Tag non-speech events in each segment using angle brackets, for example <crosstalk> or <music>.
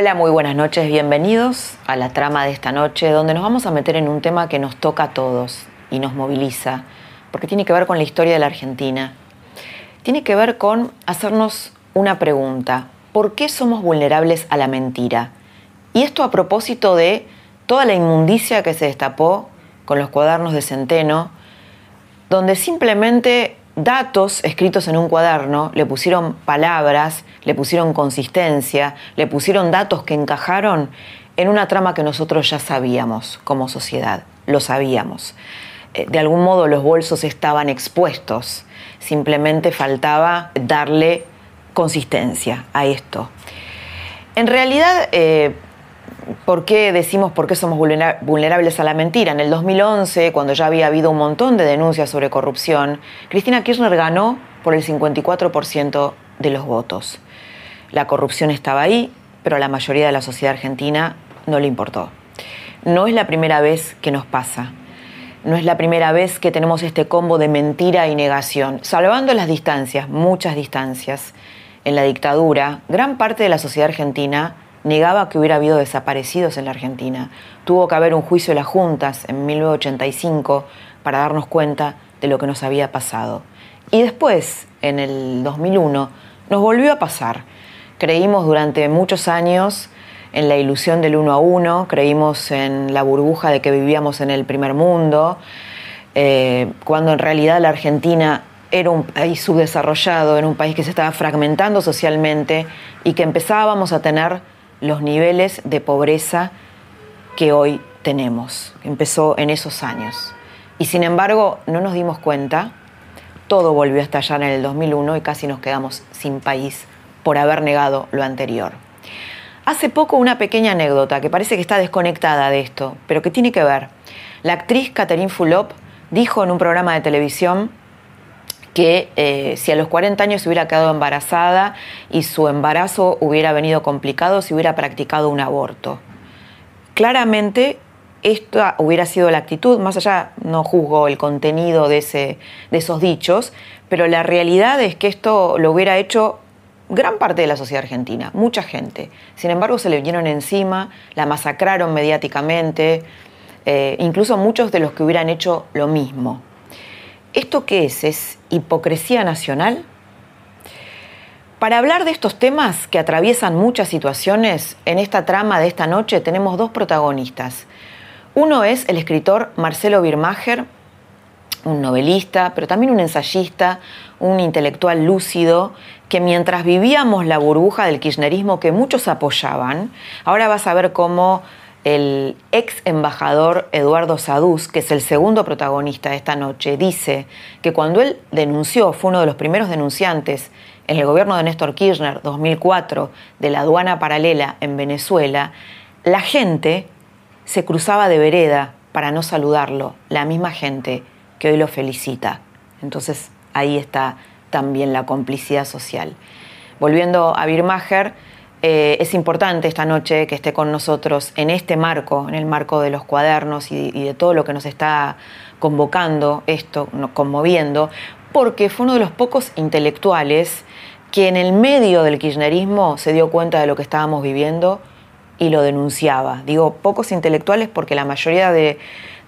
Hola, muy buenas noches, bienvenidos a la trama de esta noche, donde nos vamos a meter en un tema que nos toca a todos y nos moviliza, porque tiene que ver con la historia de la Argentina. Tiene que ver con hacernos una pregunta, ¿por qué somos vulnerables a la mentira? Y esto a propósito de toda la inmundicia que se destapó con los cuadernos de Centeno, donde simplemente datos escritos en un cuaderno, le pusieron palabras, le pusieron consistencia, le pusieron datos que encajaron en una trama que nosotros ya sabíamos como sociedad, lo sabíamos. Eh, de algún modo los bolsos estaban expuestos, simplemente faltaba darle consistencia a esto. En realidad, eh, ¿Por qué decimos por qué somos vulnerables a la mentira? En el 2011, cuando ya había habido un montón de denuncias sobre corrupción, Cristina Kirchner ganó por el 54% de los votos. La corrupción estaba ahí, pero a la mayoría de la sociedad argentina no le importó. No es la primera vez que nos pasa. No es la primera vez que tenemos este combo de mentira y negación, salvando las distancias, muchas distancias. En la dictadura, gran parte de la sociedad argentina negaba que hubiera habido desaparecidos en la Argentina. Tuvo que haber un juicio de las juntas en 1985 para darnos cuenta de lo que nos había pasado. Y después, en el 2001, nos volvió a pasar. Creímos durante muchos años en la ilusión del uno a uno, creímos en la burbuja de que vivíamos en el primer mundo, eh, cuando en realidad la Argentina era un país subdesarrollado, era un país que se estaba fragmentando socialmente y que empezábamos a tener los niveles de pobreza que hoy tenemos. Empezó en esos años. Y sin embargo, no nos dimos cuenta, todo volvió a estallar en el 2001 y casi nos quedamos sin país por haber negado lo anterior. Hace poco una pequeña anécdota que parece que está desconectada de esto, pero que tiene que ver. La actriz Catherine Fulop dijo en un programa de televisión que eh, si a los 40 años se hubiera quedado embarazada y su embarazo hubiera venido complicado, se hubiera practicado un aborto. Claramente esta hubiera sido la actitud, más allá no juzgo el contenido de, ese, de esos dichos, pero la realidad es que esto lo hubiera hecho gran parte de la sociedad argentina, mucha gente. Sin embargo, se le vinieron encima, la masacraron mediáticamente, eh, incluso muchos de los que hubieran hecho lo mismo. ¿Esto qué es? ¿Es hipocresía nacional? Para hablar de estos temas que atraviesan muchas situaciones, en esta trama de esta noche tenemos dos protagonistas. Uno es el escritor Marcelo Birmacher, un novelista, pero también un ensayista, un intelectual lúcido, que mientras vivíamos la burbuja del kirchnerismo que muchos apoyaban, ahora vas a ver cómo el ex embajador Eduardo Saduz, que es el segundo protagonista de esta noche, dice que cuando él denunció, fue uno de los primeros denunciantes en el gobierno de Néstor Kirchner 2004 de la aduana paralela en Venezuela, la gente se cruzaba de vereda para no saludarlo, la misma gente que hoy lo felicita. Entonces ahí está también la complicidad social. Volviendo a Birmacher, eh, es importante esta noche que esté con nosotros en este marco, en el marco de los cuadernos y, de todo lo que nos está convocando esto, conmoviendo, porque fue uno de los pocos intelectuales que en el medio del kirchnerismo se dio cuenta de lo que estábamos viviendo y lo denunciaba. Digo pocos intelectuales porque la mayoría de,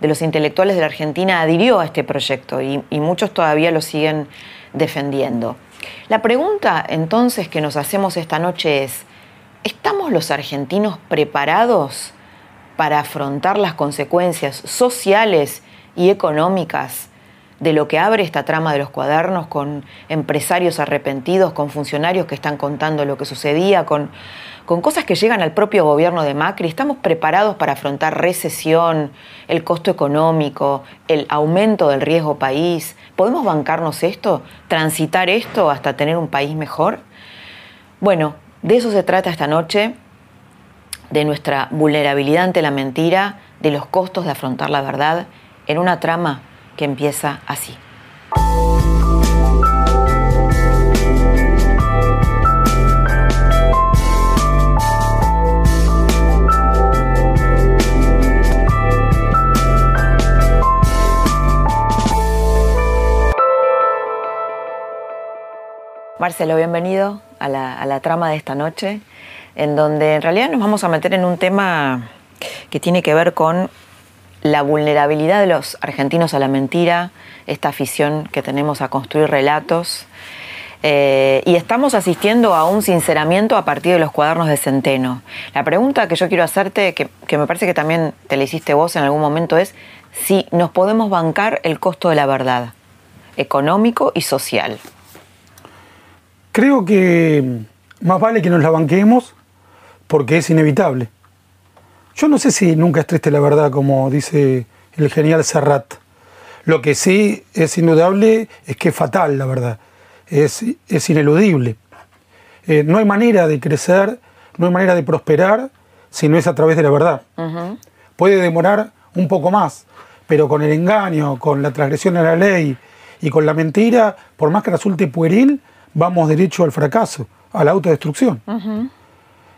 los intelectuales de la Argentina adhirió a este proyecto y muchos todavía lo siguen defendiendo. La pregunta entonces que nos hacemos esta noche es, ¿Estamos los argentinos preparados para afrontar las consecuencias sociales y económicas de lo que abre esta trama de los cuadernos, con empresarios arrepentidos, con funcionarios que están contando lo que sucedía, con, cosas que llegan al propio gobierno de Macri. ¿Estamos preparados para afrontar recesión, el costo económico, el aumento del riesgo país? ¿Podemos bancarnos esto, transitar esto hasta tener un país mejor? Bueno, de eso se trata esta noche, de nuestra vulnerabilidad ante la mentira, de los costos de afrontar la verdad, en una trama que empieza así. Marcelo, bienvenido a la, trama de esta noche, en donde en realidad nos vamos a meter en un tema que tiene que ver con la vulnerabilidad de los argentinos a la mentira, esta afición que tenemos a construir relatos. Eh, y estamos asistiendo a un sinceramiento a partir de los cuadernos de Centeno. La pregunta que yo quiero hacerte, que, que me parece que también te la hiciste vos en algún momento, es si nos podemos bancar el costo de la verdad, económico y social. Creo que más vale que nos la banquemos porque es inevitable. Yo no sé si nunca es triste la verdad, como dice el genial Serrat. Lo que sí es indudable es que es fatal la verdad, es, es ineludible. Eh, no hay manera de crecer, no hay manera de prosperar si no es a través de la verdad. Puede demorar un poco más, pero con el engaño, con la transgresión de la ley y con la mentira, por más que resulte pueril, vamos derecho al fracaso, a la autodestrucción.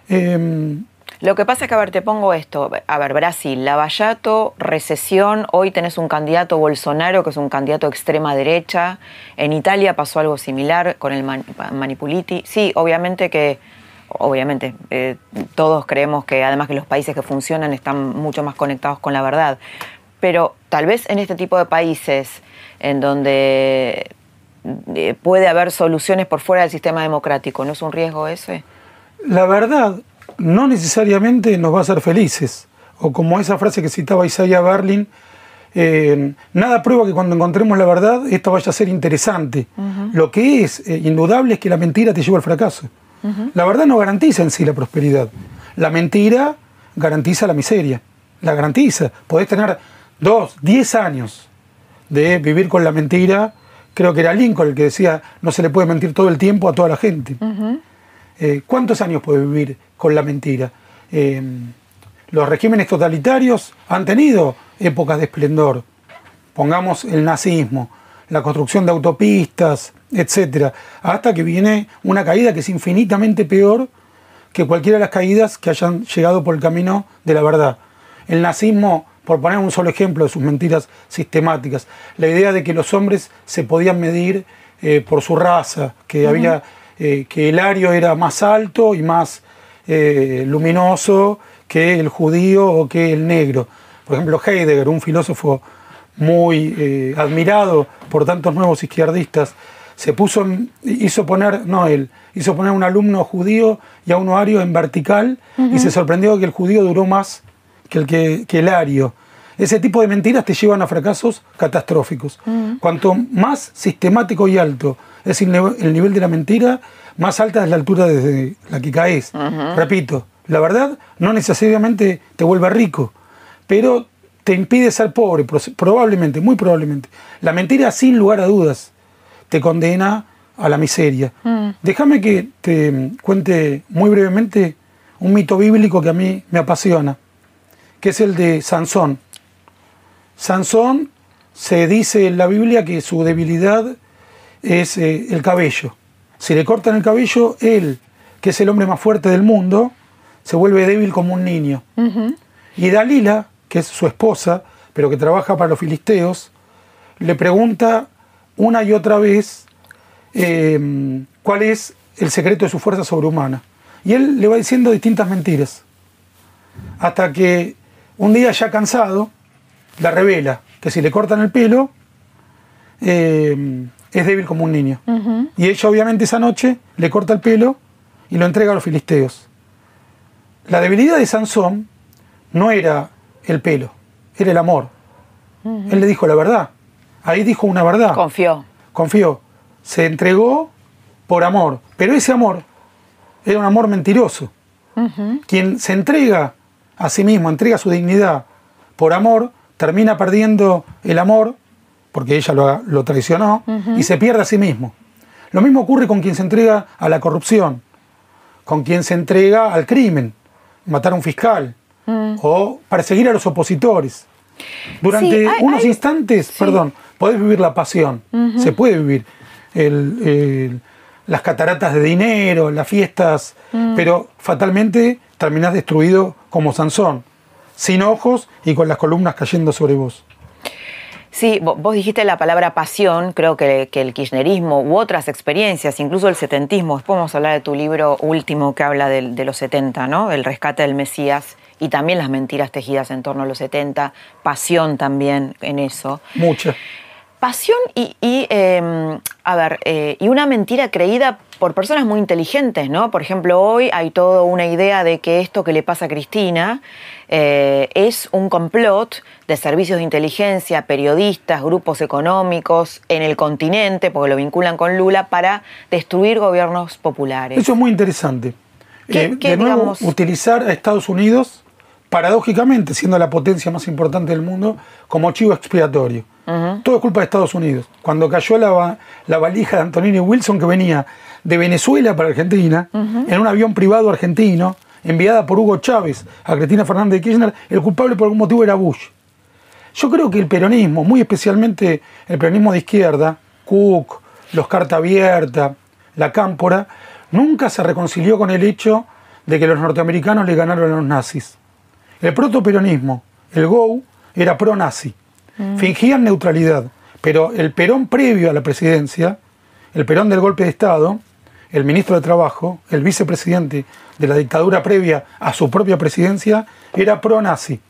Em, lo que pasa es que, a ver, te pongo esto. A ver, Brasil, Lavallato, recesión. Hoy tenés un candidato Bolsonaro, que es un candidato extrema derecha. En Italia pasó algo similar con el Manipuliti. Sí, obviamente que, obviamente, eh, todos creemos que además que los países que funcionan están mucho más conectados con la verdad. Pero tal vez en este tipo de países en donde eh, puede haber soluciones por fuera del sistema democrático. ¿No es un riesgo ese? La verdad no necesariamente nos va a hacer felices. O como esa frase que citaba Isaiah Berlin, eh, nada prueba que cuando encontremos la verdad esto vaya a ser interesante. Lo que es eh, indudable es que la mentira te lleva al fracaso. La verdad no garantiza en sí la prosperidad. La mentira garantiza la miseria. La garantiza. Podés tener dos, diez años de vivir con la mentira creo que era Lincoln el que decía, no se le puede mentir todo el tiempo a toda la gente. Eh, ¿Cuántos años puede vivir con la mentira? Eh, los regímenes totalitarios han tenido épocas de esplendor. Pongamos el nazismo, la construcción de autopistas, etc. Hasta que viene una caída que es infinitamente peor que cualquiera de las caídas que hayan llegado por el camino de la verdad. El nazismo por poner un solo ejemplo de sus mentiras sistemáticas, la idea de que los hombres se podían medir eh, por su raza, que había eh, que el ario era más alto y más eh, luminoso que el judío o que el negro. Por ejemplo, Heidegger, un filósofo muy admirado por tantos nuevos izquierdistas, se puso, hizo poner, no él, hizo poner a un alumno judío y a uno ario en vertical y se sorprendió que el judío duró más que el, que, el ario. Ese tipo de mentiras te llevan a fracasos catastróficos. Mm. Cuanto más sistemático y alto es el, nivel de la mentira, más alta es la altura desde la que caes. Repito, la verdad no necesariamente te vuelve rico, pero te impide ser pobre, probablemente, muy probablemente. La mentira, sin lugar a dudas, te condena a la miseria. Mm. Déjame que te cuente muy brevemente un mito bíblico que a mí me apasiona que es el de Sansón. Sansón se dice en la Biblia que su debilidad es eh, el cabello. Si le cortan el cabello, él, que es el hombre más fuerte del mundo, se vuelve débil como un niño. Y Dalila, que es su esposa, pero que trabaja para los filisteos, le pregunta una y otra vez em, cuál es el secreto de su fuerza sobrehumana. Y él le va diciendo distintas mentiras. Hasta que un día ya cansado, la revela que si le cortan el pelo, eh, es débil como un niño. Y ella obviamente esa noche le corta el pelo y lo entrega a los filisteos. La debilidad de Sansón no era el pelo, era el amor. Él le dijo la verdad. ahí dijo una verdad. Confió. Confió. Se entregó por amor. Pero ese amor era un amor mentiroso. Quien se entrega a sí mismo, entrega su dignidad por amor, termina perdiendo el amor, porque ella lo, traicionó, y se pierde a sí mismo. Lo mismo ocurre con quien se entrega a la corrupción, con quien se entrega al crimen, matar a un fiscal, mm. o perseguir a los opositores. Durante unos instantes, perdón, podés vivir la pasión, se puede vivir las cataratas de dinero, las fiestas, mm. pero fatalmente terminás destruido como Sansón, sin ojos y con las columnas cayendo sobre vos. Sí, vos dijiste la palabra pasión, creo que, el kirchnerismo u otras experiencias, incluso el setentismo, después vamos a hablar de tu libro último que habla de, de los 70, ¿no? El rescate del Mesías y también las mentiras tejidas en torno a los 70, pasión también en eso. Mucha. Pasión y, em, a ver, eh, y una mentira creída por personas muy inteligentes, ¿no? Por ejemplo, hoy hay toda una idea de que esto que le pasa a Cristina eh, es un complot de servicios de inteligencia, periodistas, grupos económicos en el continente, porque lo vinculan con Lula, para destruir gobiernos populares. Eso es muy interesante. Eh, de nuevo, utilizar a Estados Unidos paradójicamente, siendo la potencia más importante del mundo, como chivo expiatorio. Todo es culpa de Estados Unidos. Cuando cayó la, la valija de Antonini Wilson, que venía de Venezuela para Argentina, en un avión privado argentino, enviada por Hugo Chávez a Cristina Fernández de Kirchner, el culpable por algún motivo era Bush. Yo creo que el peronismo, muy especialmente el peronismo de izquierda, Cook, los Carta Abierta, la Cámpora, nunca se reconcilió con el hecho de que los norteamericanos le ganaron a los nazis. El protoperonismo, el GO, era pro-nazi. Mm. Fingían neutralidad, pero el Perón previo a la presidencia, el Perón del golpe de Estado, el ministro de Trabajo, el vicepresidente de la dictadura previa a su propia presidencia, era pro-nazi.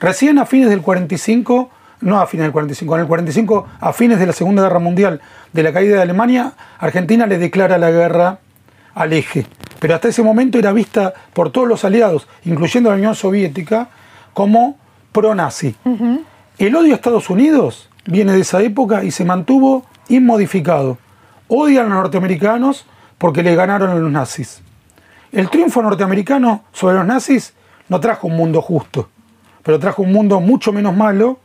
Recién a fines del 45, no a fines del 45, en el 45, a fines de la Segunda Guerra Mundial, de la caída de Alemania, Argentina le declara la guerra al eje pero hasta ese momento era vista por todos los aliados, incluyendo la Unión Soviética, como pro-nazi. El odio a Estados Unidos viene de esa época y se mantuvo inmodificado. Odian a los norteamericanos porque le ganaron a los nazis. El triunfo norteamericano sobre los nazis no trajo un mundo justo, pero trajo un mundo mucho menos malo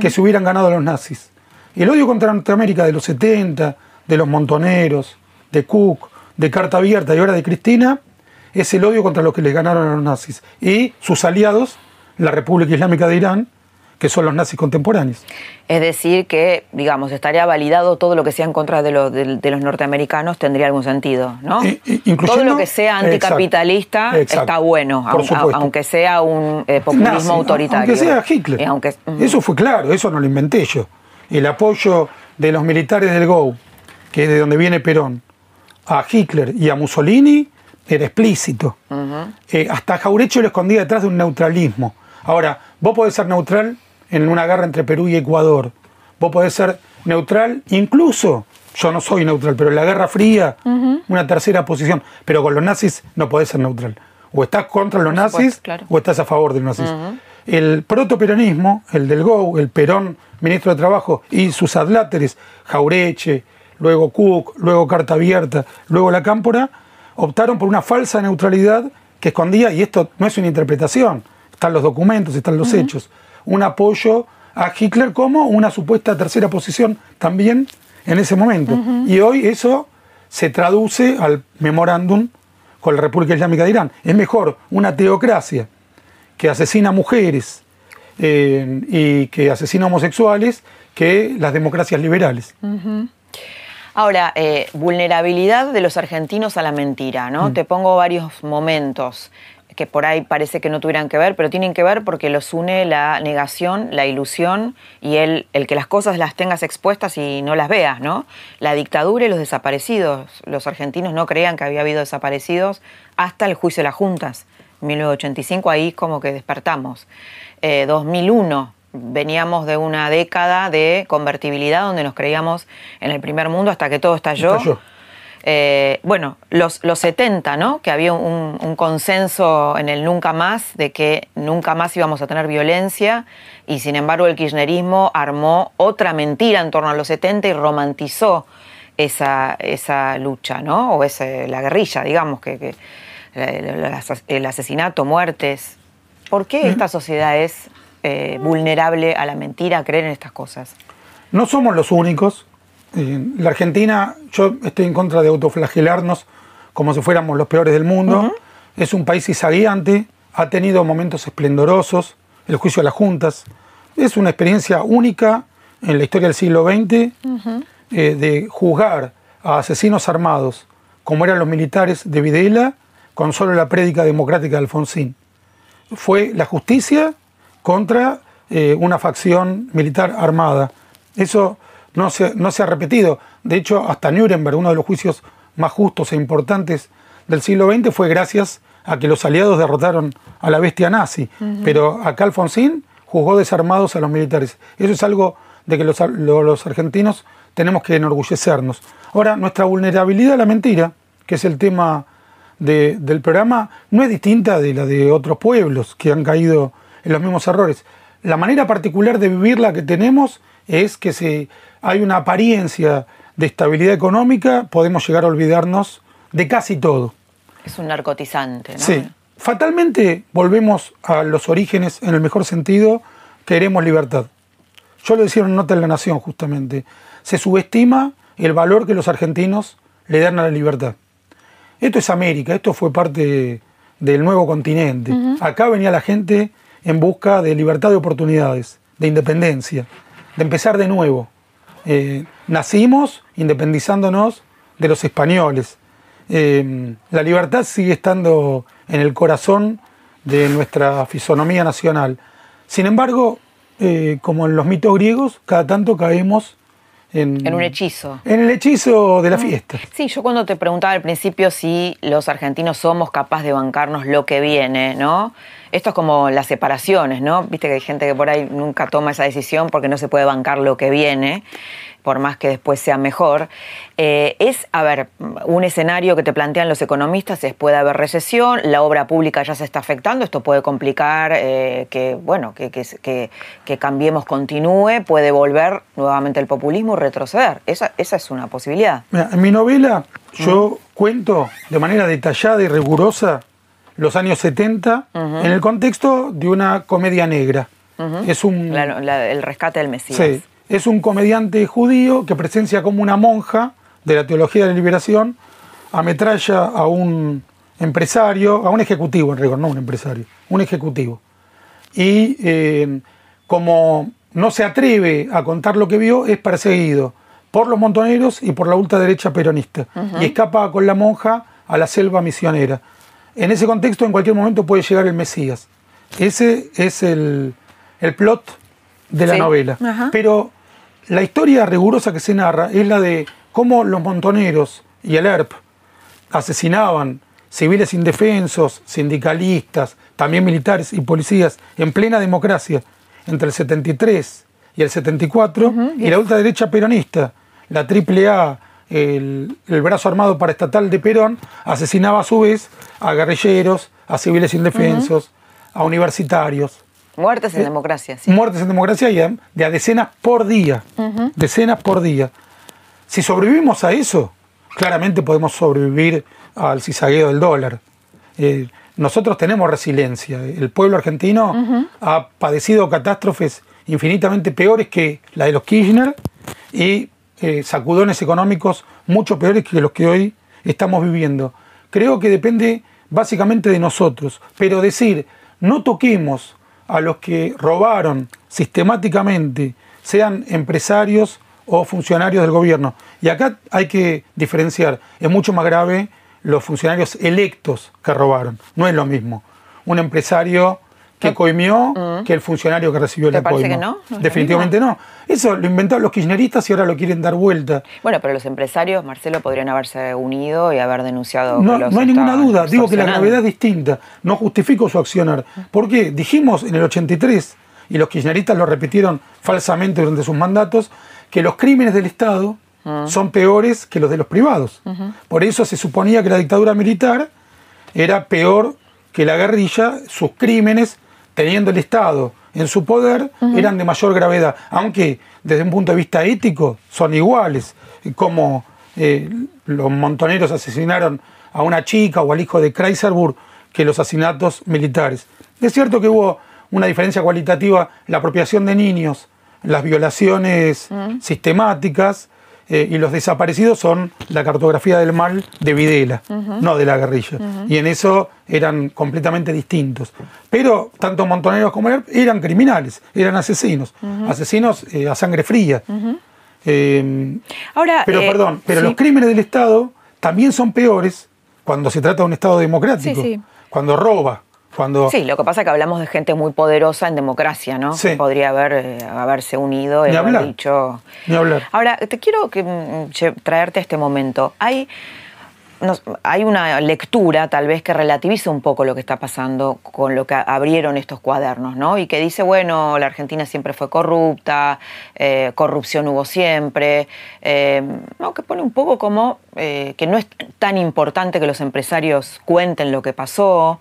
que si hubieran ganado a los nazis. El odio contra Norteamérica de los 70, de los montoneros, de Cook, de carta abierta y ahora de Cristina es el odio contra los que le ganaron a los nazis y sus aliados, la República Islámica de Irán, que son los nazis contemporáneos. Es decir, que, digamos, estaría validado todo lo que sea en contra de, los norteamericanos, tendría algún sentido, ¿no? Todo lo que sea anticapitalista está bueno, aunque, sea un eh, populismo autoritario. Aunque sea Hitler. Eso fue claro, eso no lo inventé yo. El apoyo de los militares del GO, que es de donde viene Perón, a Hitler y a Mussolini era explícito. Eh, hasta Jaurecho lo escondía detrás de un neutralismo. Ahora, vos podés ser neutral en una guerra entre Perú y Ecuador. Vos podés ser neutral, incluso, yo no soy neutral, pero en la Guerra Fría, una tercera posición. Pero con los nazis no podés ser neutral. O estás contra los nazis o estás a favor de los nazis. El protoperonismo, el del GO, el Perón, ministro de Trabajo, y sus adláteres, Jaureche, luego Cook, luego Carta Abierta, luego La Cámpora, optaron por una falsa neutralidad que escondía, y esto no es una interpretación, están los documentos, están los hechos, un apoyo a Hitler como una supuesta tercera posición también en ese momento. Y hoy eso se traduce al memorándum con la República Islámica de Irán. Es mejor una teocracia que asesina mujeres eh, y que asesina homosexuales que las democracias liberales. Ahora, eh, vulnerabilidad de los argentinos a la mentira, ¿no? Mm. Te pongo varios momentos que por ahí parece que no tuvieran que ver, pero tienen que ver porque los une la negación, la ilusión y el, el que las cosas las tengas expuestas y no las veas, ¿no? La dictadura y los desaparecidos. Los argentinos no creían que había habido desaparecidos hasta el juicio de las juntas. 1985 ahí como que despertamos. 2001 eh, veníamos de una década de convertibilidad donde nos creíamos en el primer mundo hasta que todo estalló. Eh, bueno, los, los 70, ¿no? Que había un, un, consenso en el nunca más de que nunca más íbamos a tener violencia y sin embargo el kirchnerismo armó otra mentira en torno a los 70 y romantizó esa, esa lucha, ¿no? O ese, la guerrilla, digamos, que, que el asesinato, muertes. ¿Por qué esta sociedad es eh, vulnerable a la mentira, a creer en estas cosas? No somos los únicos. En la Argentina, yo estoy en contra de autoflagelarnos como si fuéramos los peores del mundo. Es un país isaguiante, ha tenido momentos esplendorosos, el juicio de las juntas. Es una experiencia única en la historia del siglo XX eh, de juzgar a asesinos armados, como eran los militares de Videla, con solo la prédica democrática de Alfonsín. Fue la justicia contra eh, una facción militar armada. Eso no se, no se ha repetido. De hecho, hasta Nuremberg, uno de los juicios más justos e importantes del siglo XX, fue gracias a que los aliados derrotaron a la bestia nazi. Pero acá Alfonsín juzgó desarmados a los militares. Eso es algo de que los, los argentinos tenemos que enorgullecernos. Ahora, nuestra vulnerabilidad a la mentira, que es el tema del programa no es distinta de la de otros pueblos que han caído en los mismos errores. La manera particular de vivirla que tenemos es que si hay una apariencia de estabilidad económica, podemos llegar a olvidarnos de casi todo. Es un narcotizante, ¿no? Sí. Fatalmente volvemos a los orígenes, en el mejor sentido, queremos libertad. Yo lo decía en Nota de la Nación, justamente. Se subestima el valor que los argentinos le dan a la libertad. Esto es América, esto fue parte del nuevo continente. Acá venía la gente en busca de libertad de oportunidades, de independencia, de empezar de nuevo. Eh, nacimos independizándonos de los españoles. Eh, la libertad sigue estando en el corazón de nuestra fisonomía nacional. Sin embargo, eh, como en los mitos griegos, cada tanto caemos en, un hechizo. En el hechizo de la fiesta. Sí, yo cuando te preguntaba al principio si los argentinos somos capaces de bancarnos lo que viene, ¿no? Esto es como las separaciones, ¿no? Viste que hay gente que por ahí nunca toma esa decisión porque no se puede bancar lo que viene por más que después sea mejor, eh, es, a ver, un escenario que te plantean los economistas es puede haber recesión, la obra pública ya se está afectando, esto puede complicar eh, que, bueno, que, que, que, Cambiemos continúe, puede volver nuevamente el populismo y retroceder. Esa, esa es una posibilidad. en mi novela yo cuento de manera detallada y rigurosa los años 70 en el contexto de una comedia negra. Es un... el rescate del Mesías. Sí, es un comediante judío que presencia como una monja de la teología de la liberación, ametralla a un empresario, a un ejecutivo en rigor, no un empresario, un ejecutivo. Y eh, como no se atreve a contar lo que vio, es perseguido por los montoneros y por la ultraderecha peronista. Y escapa con la monja a la selva misionera. En ese contexto, en cualquier momento puede llegar el Mesías. Ese es el, plot de la novela. Pero la historia rigurosa que se narra es la de cómo los montoneros y el ERP asesinaban civiles indefensos, sindicalistas, también militares y policías en plena democracia entre el 73 y el 74, y la ultraderecha peronista, la AAA, el, el, brazo armado paraestatal de Perón, asesinaba a su vez a guerrilleros, a civiles indefensos, a universitarios. Muertes en eh, democracia. Sí. Muertes en democracia y de a decenas por día. Decenas por día. Si sobrevivimos a eso, claramente podemos sobrevivir al cizagueo del dólar. Eh, nosotros tenemos resiliencia. El pueblo argentino ha padecido catástrofes infinitamente peores que la de los Kirchner y eh, sacudones económicos mucho peores que los que hoy estamos viviendo. Creo que depende básicamente de nosotros. Pero decir, no toquemos a los que robaron sistemáticamente, sean empresarios o funcionarios del gobierno. Y acá hay que diferenciar, es mucho más grave los funcionarios electos que robaron, no es lo mismo. Un empresario que coimió mm. que el funcionario que recibió el apoyo. que no? Definitivamente no. Eso lo inventaron los kirchneristas y ahora lo quieren dar vuelta. Bueno, pero los empresarios, Marcelo, podrían haberse unido y haber denunciado. No, no hay ninguna duda. Digo que la gravedad es distinta. No justifico su accionar. ¿Por qué? Dijimos en el 83, y los kirchneristas lo repitieron falsamente durante sus mandatos, que los crímenes del Estado son peores que los de los privados. Por eso se suponía que la dictadura militar era peor que la guerrilla, sus crímenes, teniendo el Estado en su poder, eran de mayor gravedad, aunque desde un punto de vista ético son iguales, como eh, los montoneros asesinaron a una chica o al hijo de Kreiserburg que los asesinatos militares. Es cierto que hubo una diferencia cualitativa, la apropiación de niños, las violaciones sistemáticas, eh, y los desaparecidos son la cartografía del mal de Videla, no de la guerrilla. Y en eso eran completamente distintos. Pero tanto Montoneros como él eran criminales, eran asesinos, asesinos eh, a sangre fría. Eh, Ahora, pero perdón, pero los crímenes del Estado también son peores cuando se trata de un Estado democrático, cuando roba, Sí, lo que pasa es que hablamos de gente muy poderosa en democracia, ¿no? Sí. Podría haber, eh, haberse unido y haber dicho... Ni hablar. Ahora, te quiero que, mm, traerte a este momento. Hay, hay una lectura, tal vez, que relativiza un poco lo que está pasando con lo que abrieron estos cuadernos, ¿no? Y que dice, bueno, la Argentina siempre fue corrupta, eh, corrupción hubo siempre, eh, ¿no? Que pone un poco como que no es tan importante que los empresarios cuenten lo que pasó,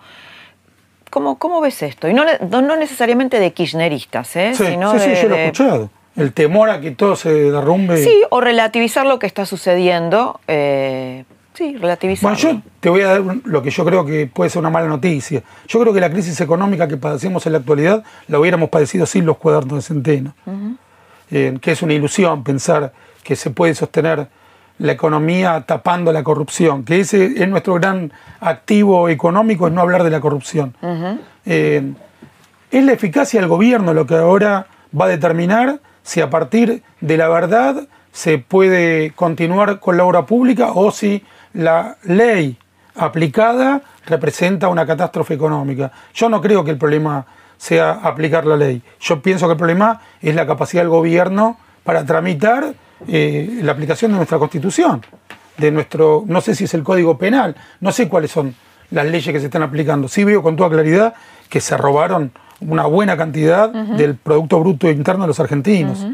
¿Cómo, ¿Cómo, ves esto? Y no, no, necesariamente de kirchneristas, ¿eh? Sí, Sino sí, sí, yo lo he escuchado. El temor a que todo se derrumbe. Sí, o relativizar lo que está sucediendo. Eh, sí, relativizar. Bueno, yo te voy a dar lo que yo creo que puede ser una mala noticia. Yo creo que la crisis económica que padecemos en la actualidad la hubiéramos padecido sin los cuadernos de centeno. Eh, que es una ilusión pensar que se puede sostener la economía tapando la corrupción, que ese es nuestro gran activo económico, es no hablar de la corrupción. Eh, es la eficacia del gobierno lo que ahora va a determinar si a partir de la verdad se puede continuar con la obra pública o si la ley aplicada representa una catástrofe económica. Yo no creo que el problema sea aplicar la ley. Yo pienso que el problema es la capacidad del gobierno para tramitar eh, la aplicación de nuestra constitución, de nuestro, no sé si es el código penal, no sé cuáles son las leyes que se están aplicando. Sí veo con toda claridad que se robaron una buena cantidad del Producto Bruto Interno de los argentinos.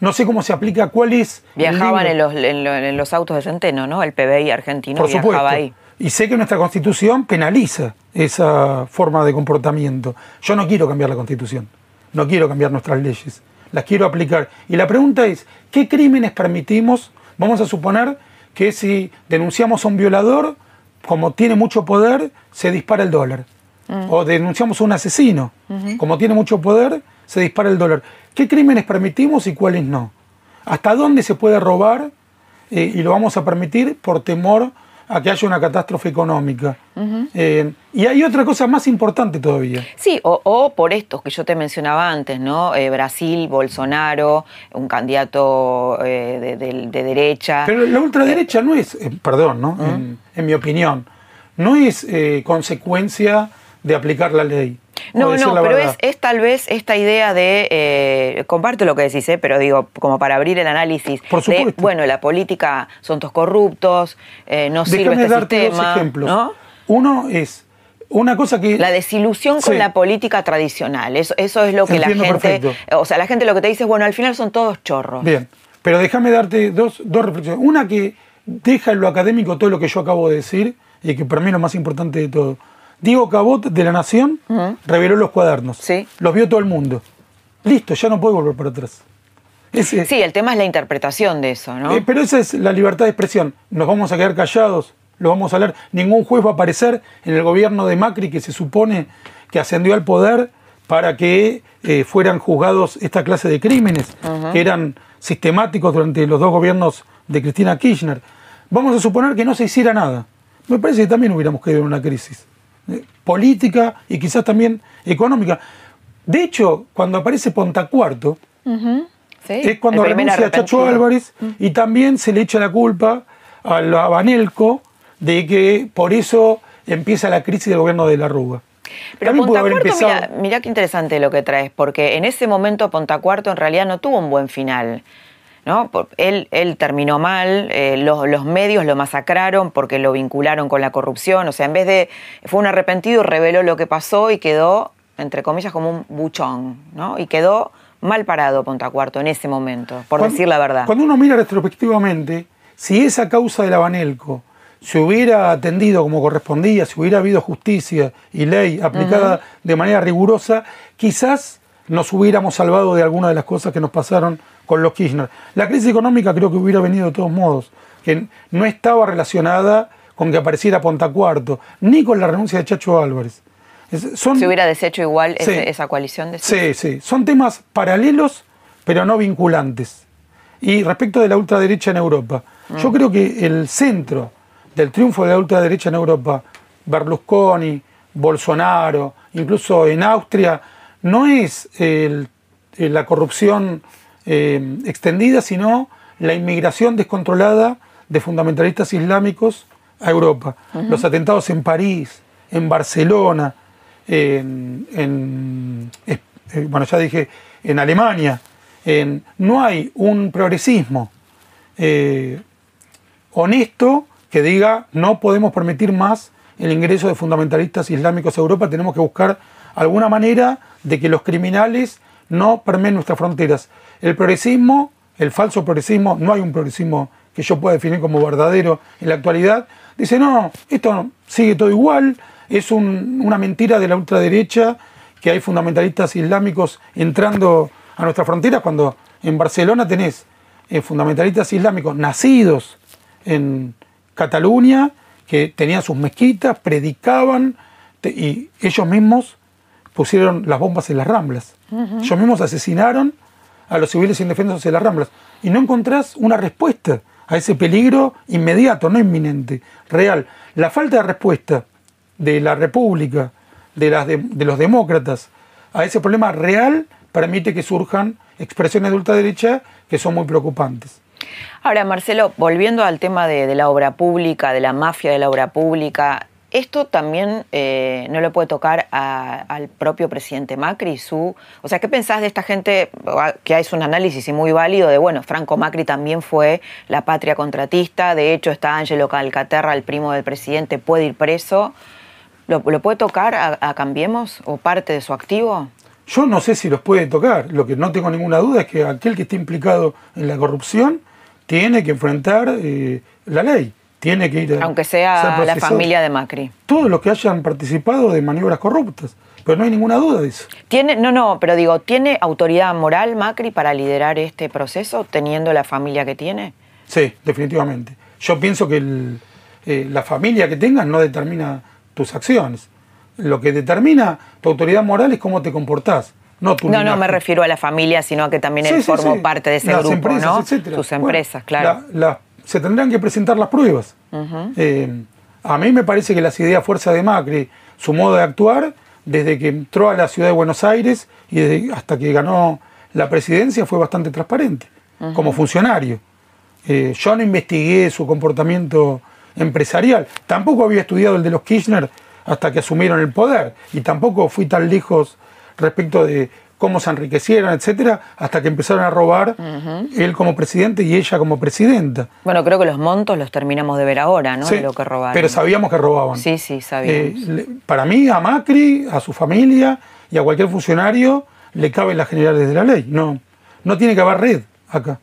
no sé cómo se aplica, cuál es... Viajaban en los, en, los, autos de Centeno, ¿no? El PBI argentino Por viajaba supuesto. ahí. Y sé que nuestra constitución penaliza esa forma de comportamiento. Yo no quiero cambiar la constitución, no quiero cambiar nuestras leyes las quiero aplicar. Y la pregunta es, ¿qué crímenes permitimos? Vamos a suponer que si denunciamos a un violador, como tiene mucho poder, se dispara el dólar. Mm. O denunciamos a un asesino, como tiene mucho poder, se dispara el dólar. ¿Qué crímenes permitimos y cuáles no? ¿Hasta dónde se puede robar eh, y lo vamos a permitir por temor a que haya una catástrofe económica. Eh, y hay otra cosa más importante todavía. Sí, o, por estos que yo te mencionaba antes, ¿no? Eh, Brasil, Bolsonaro, un candidato eh, de, derecha. Pero la ultraderecha no es, perdón, ¿no? en, mi opinión, no es consecuencia de aplicar la ley. No, no, pero es, tal vez esta idea de, eh, comparto lo que decís, eh, pero digo, como para abrir el análisis, Por de, bueno, la política son todos corruptos, eh, no sirve este darte Dos ejemplos. Uno es una cosa que... La desilusión con la política tradicional, eso, eso es lo que la gente... O sea, la gente lo que te dice es, bueno, al final son todos chorros. Bien, pero déjame darte dos, dos reflexiones. Una que deja en lo académico todo lo que yo acabo de decir y que para mí es lo más importante de todo Diego Cabot de La Nación reveló los cuadernos. Sí. Los vio todo el mundo. Listo, ya no puede volver para atrás. sí, el tema es la interpretación de eso, ¿no? Eh, pero esa es la libertad de expresión. Nos vamos a quedar callados, lo vamos a leer. Ningún juez va a aparecer en el gobierno de Macri que se supone que ascendió al poder para que eh, fueran juzgados esta clase de crímenes, que eran sistemáticos durante los dos gobiernos de Cristina Kirchner. Vamos a suponer que no se hiciera nada. Me parece que también hubiéramos caído en una crisis. Eh, política y quizás también económica. De hecho, cuando aparece Pontacuarto, es cuando renuncia a Chacho Álvarez y también se le echa la culpa a la Banelco de que por eso empieza la crisis del gobierno de la Rúa. Pero Pontacuarto, mira, qué interesante lo que traes, porque en ese momento Pontacuarto en realidad no tuvo un buen final. ¿no? Él, él terminó mal, eh, los, medios lo masacraron porque lo vincularon con la corrupción, o sea, en vez de, fue un arrepentido, reveló lo que pasó y quedó, entre comillas, como un buchón, ¿no? Y quedó mal parado Ponta Cuarto en ese momento, por decir la verdad. Cuando uno mira retrospectivamente, si esa causa del Abanelco se hubiera atendido como correspondía, si hubiera habido justicia y ley aplicada de manera rigurosa, quizás nos hubiéramos salvado de algunas de las cosas que nos pasaron con los Kirchner. La crisis económica creo que hubiera venido de todos modos, que no estaba relacionada con que apareciera Ponta Cuarto, ni con la renuncia de Chacho Álvarez. ¿Se hubiera deshecho igual esa coalición? De sí, sí. Son temas paralelos, pero no vinculantes. Y respecto de la ultraderecha en Europa, yo mm. creo que el centro del triunfo de la ultraderecha en Europa, Berlusconi, Bolsonaro, incluso en Austria, no es la corrupción eh, extendida, sino la inmigración descontrolada de fundamentalistas islámicos a Europa. Los atentados en París, en Barcelona, en, eh, bueno, ya dije, en Alemania, no hay un progresismo eh, honesto que diga no podemos permitir más el ingreso de fundamentalistas islámicos a Europa, tenemos que buscar alguna manera de que los criminales no permeen nuestras fronteras. El progresismo, el falso progresismo, no hay un progresismo que yo pueda definir como verdadero en la actualidad, dice, no, esto sigue todo igual, es una mentira de la ultraderecha que hay fundamentalistas islámicos entrando a nuestra frontera cuando en Barcelona tenés eh, fundamentalistas islámicos nacidos en Cataluña que tenían sus mezquitas, predicaban y ellos mismos pusieron las bombas en las ramblas. Ellos mismos asesinaron a los civiles indefensos en las ramblas. Y no encontrás una respuesta a ese peligro inmediato, no inminente, real. La falta de respuesta de la República, de, las de, los demócratas, a ese problema real permite que surjan expresiones de ultraderecha que son muy preocupantes. Ahora, Marcelo, volviendo al tema de, la obra pública, de la mafia de la obra pública, esto también eh, no le puede tocar al propio presidente Macri. Su, o sea, ¿qué pensás de esta gente que es un análisis muy válido de, bueno, Franco Macri también fue la patria contratista, de hecho está Angelo Calcaterra, el primo del presidente, puede ir preso. ¿Lo, puede tocar a, Cambiemos o parte de su activo? Yo no sé si los puede tocar. Lo que no tengo ninguna duda es que aquel que esté implicado en la corrupción tiene que enfrentar eh, la ley. Tiene que ir Aunque sea la familia de Macri. Todos los que hayan participado de maniobras corruptas. Pero no hay ninguna duda de eso. ¿Tiene, no, no, pero digo, ¿tiene autoridad moral Macri para liderar este proceso teniendo la familia que tiene? Sí, definitivamente. Yo pienso que eh, la familia que tengas no determina tus acciones. Lo que determina tu autoridad moral es cómo te comportás. No, tu no, no me refiero a la familia, sino a que también él formó parte de ese las grupo, empresas, ¿no? Etcétera. Sus empresas, claro. se tendrán que presentar las pruebas. Eh, a mí me parece que las ideas fuerza de Macri, su modo de actuar, desde que entró a la ciudad de Buenos Aires y hasta que ganó la presidencia, fue bastante transparente, como funcionario. Eh, yo no investigué su comportamiento empresarial. Tampoco había estudiado el de los Kirchner hasta que asumieron el poder y tampoco fui tan lejos respecto de cómo se enriquecieron, etcétera, hasta que empezaron a robar él como presidente y ella como presidenta. Bueno, creo que los montos los terminamos de ver ahora, ¿no? Sí, lo que robaron. Pero sabíamos que robaban. Sí, sí, sabíamos. Eh, para mí, a Macri, a su familia y a cualquier funcionario le caben las generales de la ley. No, no tiene que haber red acá.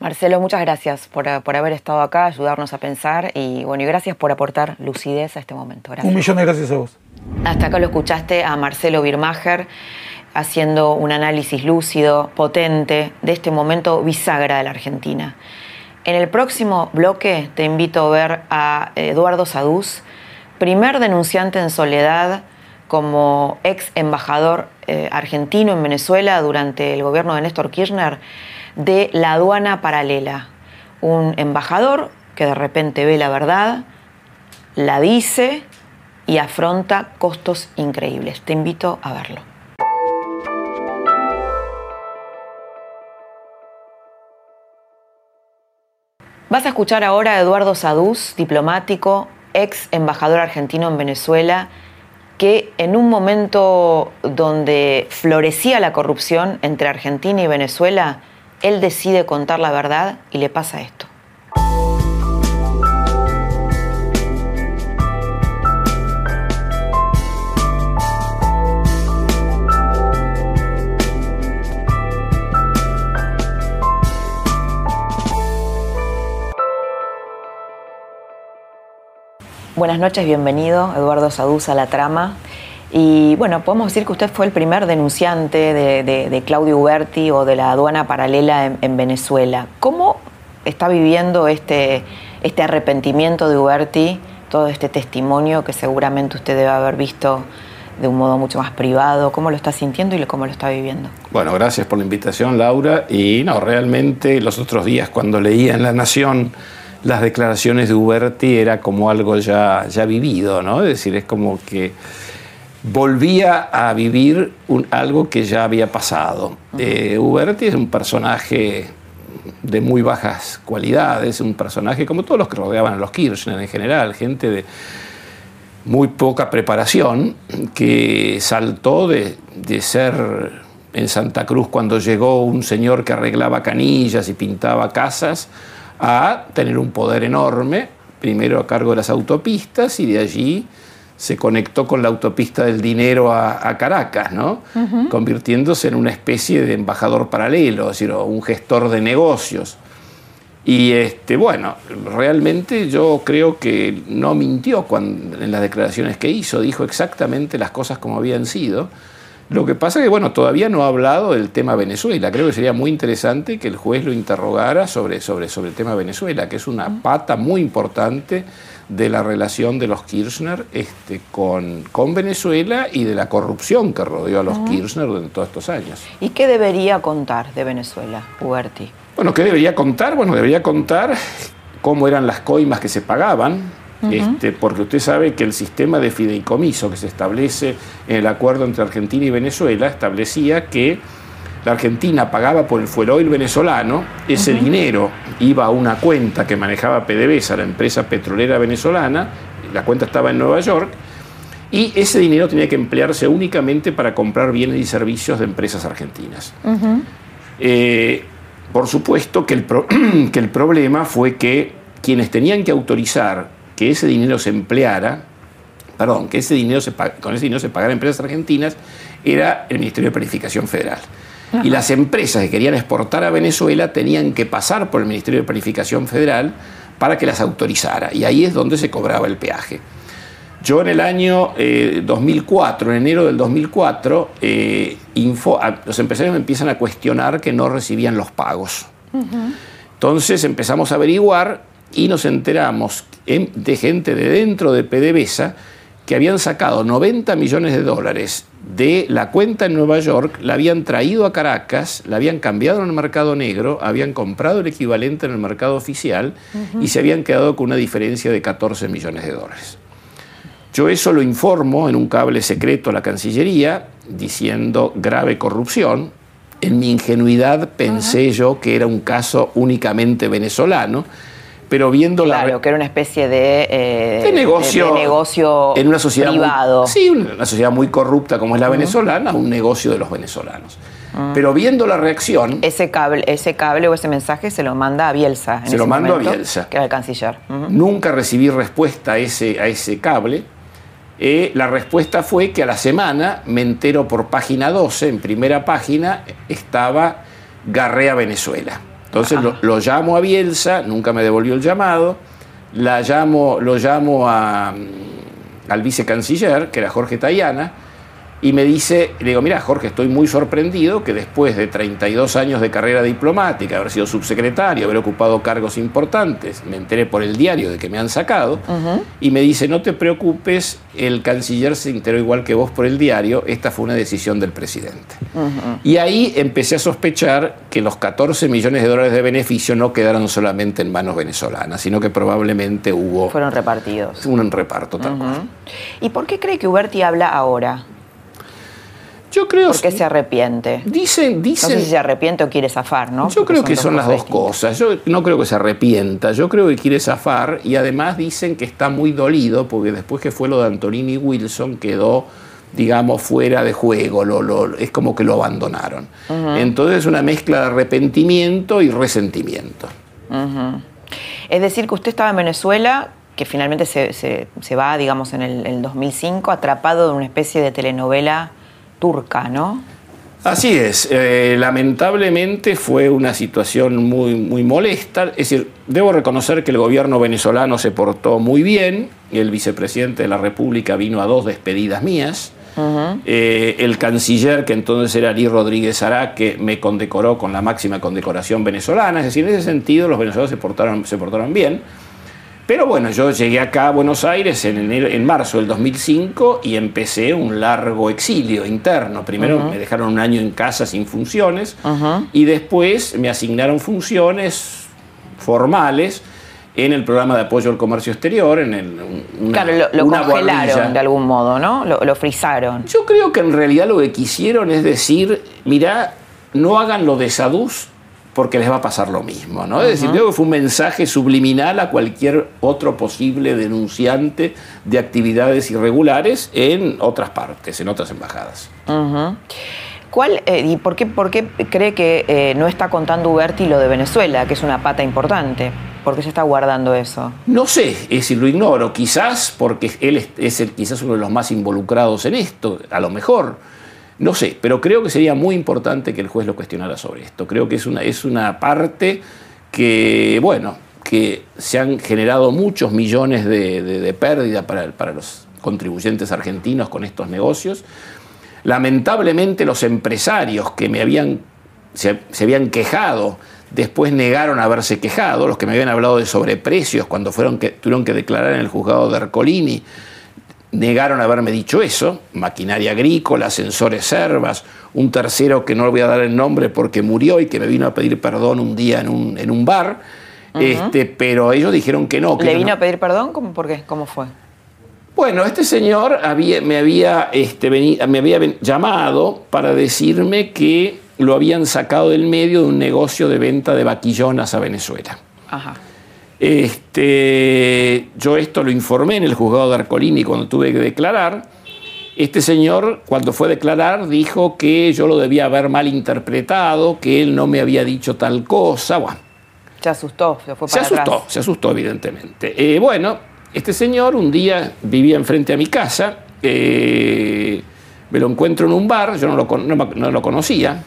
Marcelo, muchas gracias por, haber estado acá, ayudarnos a pensar y bueno, y gracias por aportar lucidez a este momento. Un millón de gracias a vos. Hasta acá lo escuchaste a Marcelo Birmacher haciendo un análisis lúcido, potente de este momento bisagra de la Argentina. En el próximo bloque te invito a ver a Eduardo Saduz, primer denunciante en soledad como ex embajador eh, argentino en Venezuela durante el gobierno de Néstor Kirchner de la aduana paralela. Un embajador que de repente ve la verdad, la dice y afronta costos increíbles. Te invito a verlo. Vas a escuchar ahora a Eduardo Saduz, diplomático, ex embajador argentino en Venezuela, que en un momento donde florecía la corrupción entre Argentina y Venezuela, él decide contar la verdad y le pasa esto. Buenas noches, bienvenido Eduardo Saduz a La Trama. Y bueno, podemos decir que usted fue el primer denunciante de, Claudio Uberti o de la aduana paralela en, Venezuela. ¿Cómo está viviendo este, este arrepentimiento de Uberti, todo este testimonio que seguramente usted debe haber visto de un modo mucho más privado? ¿Cómo lo está sintiendo y cómo lo está viviendo? Bueno, gracias por la invitación, Laura. Y no, realmente los otros días cuando leía en La Nación las declaraciones de Uberti era como algo ya, ya vivido, ¿no? Es decir, es como que volvía a vivir algo que ya había pasado. Eh, Uberti es un personaje de muy bajas cualidades, un personaje como todos los que rodeaban a los Kirchner en general, gente de muy poca preparación, que saltó de, de ser en Santa Cruz cuando llegó un señor que arreglaba canillas y pintaba casas, a tener un poder enorme, primero a cargo de las autopistas y de allí se conectó con la autopista del dinero a, Caracas, ¿no? convirtiéndose en una especie de embajador paralelo, es decir, un gestor de negocios. Y este, bueno, realmente yo creo que no mintió cuando, en las declaraciones que hizo, dijo exactamente las cosas como habían sido. Lo que pasa es que, bueno, todavía no ha hablado del tema Venezuela. Creo que sería muy interesante que el juez lo interrogara sobre, sobre, sobre el tema Venezuela, que es una pata muy importante de la relación de los Kirchner este, con, con Venezuela y de la corrupción que rodeó a los Kirchner durante todos estos años. ¿Y qué debería contar de Venezuela, Huberti? Bueno, ¿qué debería contar? Bueno, debería contar cómo eran las coimas que se pagaban, este, porque usted sabe que el sistema de fideicomiso que se establece en el acuerdo entre Argentina y Venezuela establecía que la Argentina pagaba por el fuel oil venezolano, ese dinero iba a una cuenta que manejaba PDVSA, la empresa petrolera venezolana, la cuenta estaba en Nueva York, y ese dinero tenía que emplearse únicamente para comprar bienes y servicios de empresas argentinas. Eh, por supuesto que el, <clears throat> que el problema fue que quienes tenían que autorizar que ese dinero se empleara, perdón, que ese dinero se, con ese dinero se pagara a empresas argentinas, era el Ministerio de Planificación Federal. Y las empresas que querían exportar a Venezuela tenían que pasar por el Ministerio de Planificación Federal para que las autorizara. Y ahí es donde se cobraba el peaje. Yo en el año 2004, eh, en enero del 2004, eh, los empresarios me empiezan a cuestionar que no recibían los pagos. Entonces empezamos a averiguar y nos enteramos de gente de dentro de PDVSA que habían sacado 90 millones de dólares de la cuenta en Nueva York, la habían traído a Caracas, la habían cambiado en el mercado negro, habían comprado el equivalente en el mercado oficial y se habían quedado con una diferencia de 14 millones de dólares. Yo eso lo informo en un cable secreto a la Cancillería diciendo grave corrupción. En mi ingenuidad pensé yo que era un caso únicamente venezolano pero viendo la... Claro, que era una especie de, eh, negocio, negocio en una sociedad privado. sí, una sociedad muy corrupta como es la venezolana, un negocio de los venezolanos. Pero viendo la reacción... Ese cable, ese cable o ese mensaje se lo manda a Bielsa. se lo mando a Bielsa. Que era el canciller. Nunca recibí respuesta a ese, a ese cable. Eh, la respuesta fue que a la semana me entero por página 12, en primera página, estaba Garrea Venezuela. Entonces lo, llamo a Bielsa, nunca me devolvió el llamado, la llamo, lo llamo a, al vicecanciller, que era Jorge Tayana, y me dice, le digo, mira Jorge, estoy muy sorprendido que después de 32 años de carrera diplomática, haber sido subsecretario, haber ocupado cargos importantes, me enteré por el diario de que me han sacado, y me dice, no te preocupes, el canciller se enteró igual que vos por el diario, esta fue una decisión del presidente. Y ahí empecé a sospechar que los 14 millones de dólares de beneficio no quedaron solamente en manos venezolanas, sino que probablemente hubo... Fueron repartidos. Un reparto tal ¿Y por qué cree que Uberti habla ahora? Yo creo ¿Por qué se arrepiente? Dicen, dicen. No sé si se arrepiente o quiere zafar, ¿no? Yo creo que son las dos cosas. Yo no creo que se arrepienta. Yo creo que quiere zafar y además dicen que está muy dolido porque después que fue lo de Antonini Wilson quedó digamos, fuera de juego, lo, es como que lo abandonaron. Entonces es una mezcla de arrepentimiento y resentimiento. Es decir, que usted estaba en Venezuela, que finalmente se, se, va, digamos, en el, el, 2005, atrapado en una especie de telenovela turca, ¿no? Así es, eh, lamentablemente fue una situación muy, muy molesta. Es decir, debo reconocer que el gobierno venezolano se portó muy bien, el vicepresidente de la República vino a dos despedidas mías. Eh, el canciller, que entonces era Ari Rodríguez Araque, me condecoró con la máxima condecoración venezolana. Es decir, en ese sentido los venezolanos se portaron, se portaron bien. Pero bueno, yo llegué acá a Buenos Aires en, en marzo del 2005 y empecé un largo exilio interno. Primero me dejaron un año en casa sin funciones y después me asignaron funciones formales en el programa de apoyo al comercio exterior, en el, una, Claro, lo, congelaron de algún modo, ¿no? Lo, lo frizaron. Yo creo que en realidad lo que quisieron es decir, mira, no hagan lo de Saduz porque les va a pasar lo mismo. ¿no? Es decir, creo que fue un mensaje subliminal a cualquier otro posible denunciante de actividades irregulares en otras partes, en otras embajadas. ¿Cuál, eh, ¿Y por qué, por qué cree que eh, no está contando Uberti lo de Venezuela, que es una pata importante? ¿Por qué se está guardando eso? No sé, es decir, lo ignoro. Quizás porque él es, es el, quizás uno de los más involucrados en esto, a lo mejor. No sé, pero creo que sería muy importante que el juez lo cuestionara sobre esto. Creo que es una, es una parte que, bueno, que se han generado muchos millones de, de, pérdida para, para los contribuyentes argentinos con estos negocios. Lamentablemente los empresarios que me habían, se, habían quejado, después negaron haberse quejado, los que me habían hablado de sobreprecios cuando fueron que, tuvieron que declarar en el juzgado de Ercolini, negaron haberme dicho eso, maquinaria agrícola, sensores servas, un tercero que no le voy a dar el nombre porque murió y que me vino a pedir perdón un día en un, en un bar, este, pero ellos dijeron que no. Que ¿Le vino no. a pedir perdón? ¿Cómo, ¿Por qué? ¿Cómo fue? Bueno, este señor había, me, había, este, venido, me había llamado para decirme que lo habían sacado del medio de un negocio de venta de vaquillonas a Venezuela. Ajá. Este, yo esto lo informé en el juzgado de Arcolini cuando tuve que declarar. Este señor, cuando fue a declarar, dijo que yo lo debía haber malinterpretado, que él no me había dicho tal cosa. Bueno, se asustó, se fue para Se asustó, atrás. se asustó, evidentemente. Eh, bueno, este señor un día vivía enfrente a mi casa, eh, me lo encuentro en un bar, yo no lo, no, no lo conocía,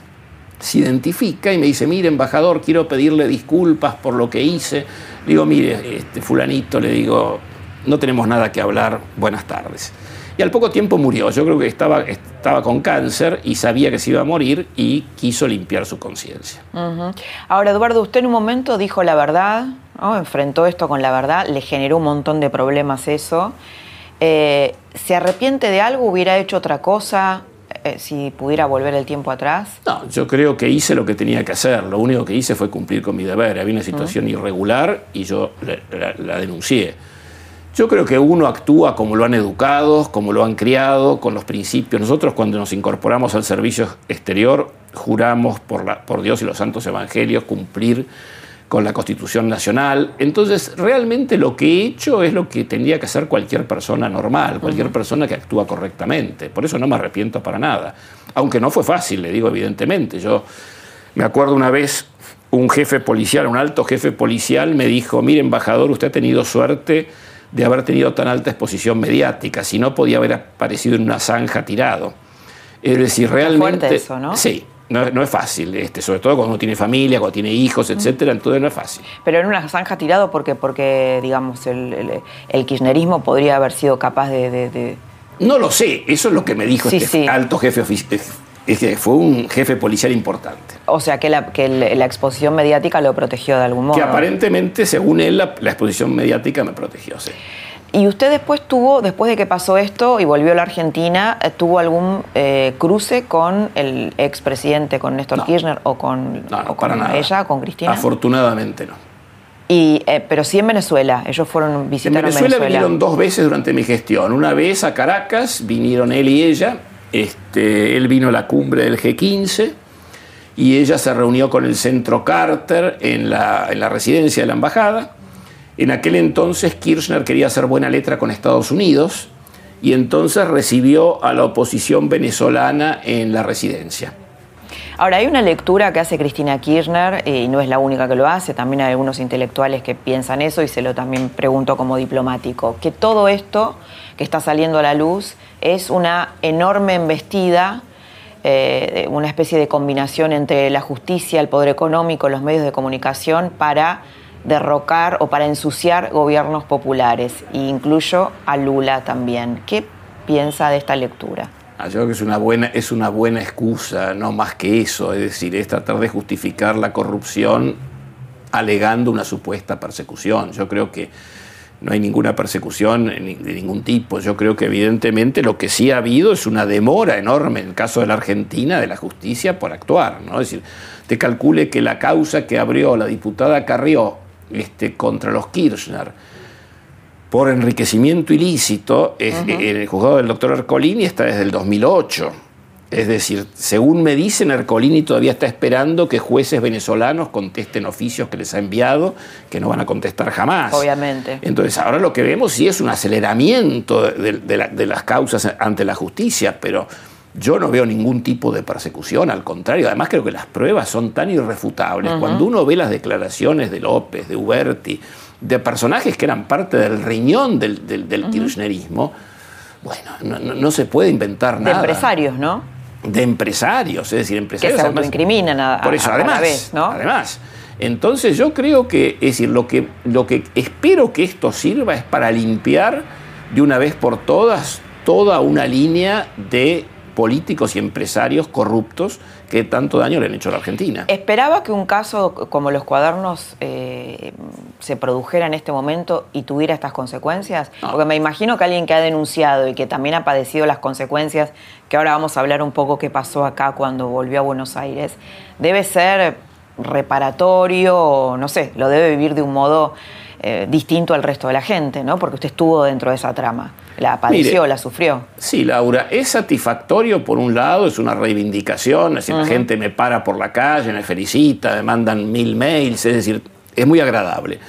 se identifica y me dice, mire, embajador, quiero pedirle disculpas por lo que hice. Digo, mire, este, fulanito, le digo, no tenemos nada que hablar, buenas tardes. Y al poco tiempo murió. Yo creo que estaba, estaba con cáncer y sabía que se iba a morir y quiso limpiar su conciencia. Ahora, Eduardo, usted en un momento dijo la verdad, enfrentó esto con la verdad, le generó un montón de problemas eso. Eh, ¿Se arrepiente de algo? ¿Hubiera hecho otra cosa? Eh, si pudiera volver el tiempo atrás? No, yo creo que hice lo que tenía que hacer. Lo único que hice fue cumplir con mi deber. Había una situación uh -huh. irregular y yo la, la, la, denuncié. Yo creo que uno actúa como lo han educado, como lo han criado, con los principios. Nosotros cuando nos incorporamos al servicio exterior juramos por, la, por Dios y los santos evangelios cumplir con la Constitución Nacional. Entonces, realmente lo que he hecho es lo que tendría que hacer cualquier persona normal, cualquier uh -huh. persona que actúa correctamente. Por eso no me arrepiento para nada. Aunque no fue fácil, le digo evidentemente. Yo me acuerdo una vez un jefe policial, un alto jefe policial, me dijo, mire, embajador, usted ha tenido suerte de haber tenido tan alta exposición mediática, si no podía haber aparecido en una zanja tirado. Es decir, realmente... Fuerte eso, ¿no? Sí, no, no, es fácil, este, sobre todo cuando uno tiene familia, cuando tiene hijos, etcétera, entonces no es fácil. Pero en una zanja tirado porque, porque digamos, el, el, el kirchnerismo podría haber sido capaz de, de, de, No lo sé, eso es lo que me dijo Sí, este sí. alto jefe oficial. Es que fue un jefe policial importante. O sea, que la, que la exposición mediática lo protegió de algún modo. Que aparentemente, según él, la, la exposición mediática me protegió, sí. ¿Y usted después tuvo, después de que pasó esto y volvió a la Argentina, eh, tuvo algún eh, cruce con el expresidente, con Néstor No. Kirchner o con, No, no, o con ella, con Cristina? Afortunadamente no. Y, eh, pero sí en Venezuela, ellos fueron En visitaron Venezuela, vinieron dos veces durante mi gestión. Una vez a Caracas, vinieron él y ella. Este, él vino a la cumbre del G15 y ella se reunió con el centro Carter en la, en la residencia de la embajada. En aquel entonces Kirchner quería hacer buena letra con Estados Unidos y entonces recibió a la oposición venezolana en la residencia. Ahora, hay una lectura que hace Cristina Kirchner, eh, y no es la única que lo hace, también hay algunos intelectuales que piensan eso, y se lo también pregunto como diplomático, que todo esto que está saliendo a la luz es una enorme embestida eh, una especie de combinación entre la justicia, el poder económico, los medios de comunicación para derrocar o para ensuciar gobiernos populares. E incluyo a Lula también. ¿Qué piensa de esta lectura? Ah, yo creo que es una, buena, es una buena excusa, no más que eso, es decir, es tratar de justificar la corrupción alegando una supuesta persecución. Yo creo que no hay ninguna persecución de ningún tipo. Yo creo que evidentemente lo que sí ha habido es una demora enorme en el caso de la Argentina de la justicia por actuar. ¿no? Es decir, te calcule que la causa que abrió la diputada Carrió este, contra los Kirchner por enriquecimiento ilícito en el juzgado del doctor Ercolini está desde el 2008. Es decir, según me dicen, Ercolini todavía está esperando que jueces venezolanos contesten oficios que les ha enviado, que no van a contestar jamás. Obviamente. Entonces, ahora lo que vemos sí es un aceleramiento de, las causas ante la justicia, pero yo no veo ningún tipo de persecución, al contrario, además creo que las pruebas son tan irrefutables. Cuando uno ve las declaraciones de López, de Uberti, de personajes que eran parte del riñón del, kirchnerismo, bueno, no, se puede inventar nada. De empresarios, ¿no? de empresarios, es decir, empresarios. Que se autoincriminan a, Por eso, además, vez, ¿no? además. Entonces yo creo que, es decir, lo que, lo que espero que esto sirva es para limpiar de una vez por todas toda una línea de políticos y empresarios corruptos que tanto daño le han hecho a la Argentina. ¿Esperaba que un caso como los cuadernos eh, se produjera en este momento y tuviera estas consecuencias? Porque me imagino que alguien que ha denunciado y que también ha padecido las consecuencias, que ahora vamos a hablar un poco qué pasó acá cuando volvió a Buenos Aires, debe ser reparatorio, no sé, lo debe vivir de un modo eh, distinto al resto de la gente, ¿no? Porque usted estuvo dentro de esa trama. La padeció, la sufrió. Sí, Laura, es satisfactorio por un lado, es una reivindicación, es decir, la gente me para por la calle, me felicita, me mandan mil mails, es decir, es muy agradable.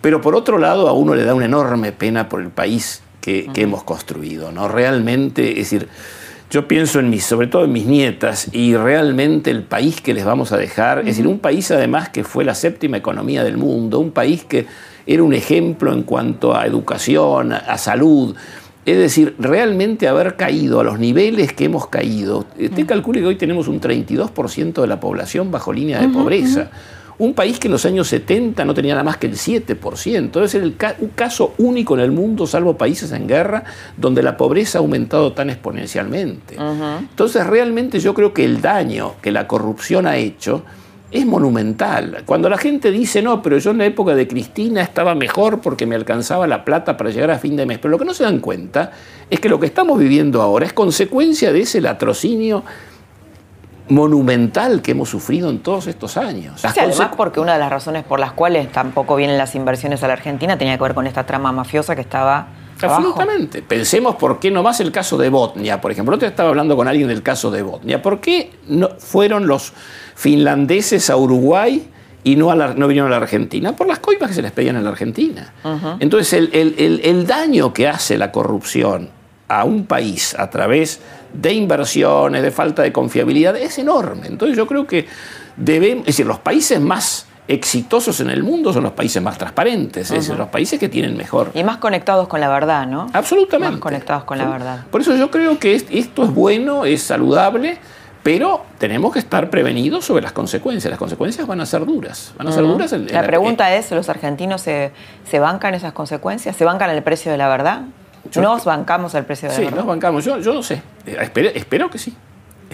Pero por otro lado, a uno le da una enorme pena por el país que, hemos construido, ¿no? Realmente, es decir, yo pienso en mis, sobre todo en mis nietas, y realmente el país que les vamos a dejar, es decir, un país además que fue la séptima economía del mundo, un país que era un ejemplo en cuanto a educación, a salud, es decir, realmente haber caído a los niveles que hemos caído. Usted calcule que hoy tenemos un 32% de la población bajo línea de pobreza. Un país que en los años 70 no tenía nada más que el 7%. Es el un caso único en el mundo, salvo países en guerra, donde la pobreza ha aumentado tan exponencialmente. Entonces, realmente yo creo que el daño que la corrupción ha hecho es monumental. Cuando la gente dice, no, pero yo en la época de Cristina estaba mejor porque me alcanzaba la plata para llegar a fin de mes, pero lo que no se dan cuenta es que lo que estamos viviendo ahora es consecuencia de ese latrocinio monumental que hemos sufrido en todos estos años. Sí, además porque una de las razones por las cuales tampoco vienen las inversiones a la Argentina tenía que ver con esta trama mafiosa que estaba Absolutamente. Pensemos por qué no más el caso de Botnia, por ejemplo. Yo estaba hablando con alguien del caso de Botnia. ¿Por qué no fueron los finlandeses a Uruguay y no, no vinieron a la Argentina? Por las coimas que se les pedían en la Argentina. Entonces, el, daño que hace la corrupción a un país a través de inversiones, de falta de confiabilidad, es enorme. Entonces, yo creo que debemos, es decir, los países más exitosos en el mundo son los países más transparentes, es decir, los países que tienen mejor. Y más conectados con la verdad, ¿no? Absolutamente. Más conectados con la verdad. Por eso yo creo que esto es bueno, es saludable, pero tenemos que estar prevenidos sobre las consecuencias. Las consecuencias van a ser duras. Van a ser duras la, pregunta es, ¿los argentinos se, bancan esas consecuencias? ¿Se bancan el precio de la verdad? ¿Nos bancamos el precio de la verdad? Sí, nos bancamos. Yo, yo no sé. espero que sí.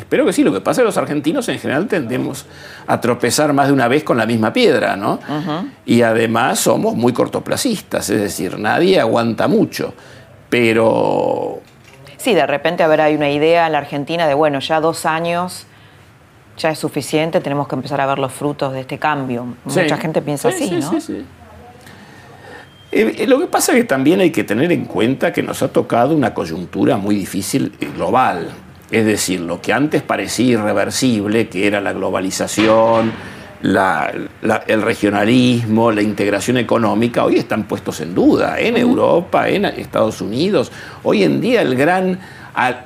Espero que sí. Lo que pasa es que los argentinos en general tendemos a tropezar más de una vez con la misma piedra, ¿no? Y además somos muy cortoplacistas, es decir, nadie aguanta mucho. Pero. Sí, de repente, a ver, hay una idea en la Argentina de, bueno, ya dos años ya es suficiente, tenemos que empezar a ver los frutos de este cambio. Mucha gente piensa así, ¿no? Sí, sí. Eh, eh, lo que pasa es que también hay que tener en cuenta que nos ha tocado una coyuntura muy difícil global. Es decir, lo que antes parecía irreversible, que era la globalización, el regionalismo, la integración económica, hoy están puestos en duda en Europa, en Estados Unidos. Hoy en día el gran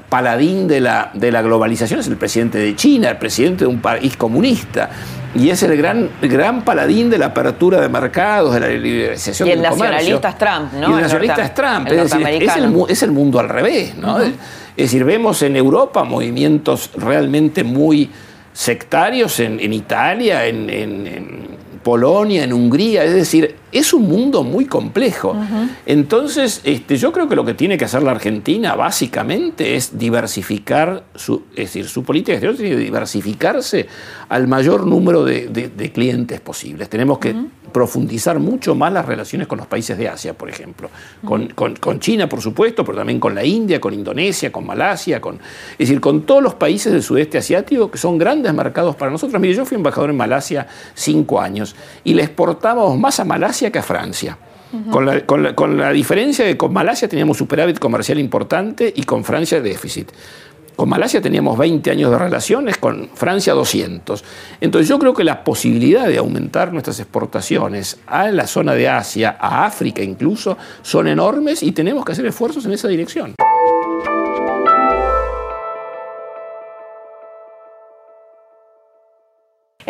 paladín de la, de la globalización es el presidente de China, el presidente de un país comunista. Y es el gran, gran paladín de la apertura de mercados, de la liberalización y el del comercio. nacionalista es Trump, ¿no? Y el El nacionalista es Trump. el Es decir, es el, es el mundo al revés, ¿no? Es decir, vemos en Europa movimientos realmente muy sectarios en, en Italia, en, en- en Polonia, en Hungría. Es decir, es un mundo muy complejo. Entonces, este, yo creo que lo que tiene que hacer la Argentina básicamente es diversificar, su, es decir, su política exterior tiene que diversificarse al mayor número de, de- de clientes posibles. Tenemos que profundizar mucho más las relaciones con los países de Asia, por ejemplo. Con, con- con China, por supuesto, pero también con la India, con Indonesia, con Malasia, con, es decir, con todos los países del sudeste asiático que son grandes mercados para nosotros. Mire, yo fui embajador en Malasia cinco años y le exportábamos más a Malasia que a Francia. Con la, con la- con la diferencia de que con Malasia teníamos superávit comercial importante y con Francia déficit. Con Malasia teníamos 20 años de relaciones, con Francia 200. Entonces yo creo que la posibilidad de aumentar nuestras exportaciones a la zona de Asia, a África incluso, son enormes y tenemos que hacer esfuerzos en esa dirección.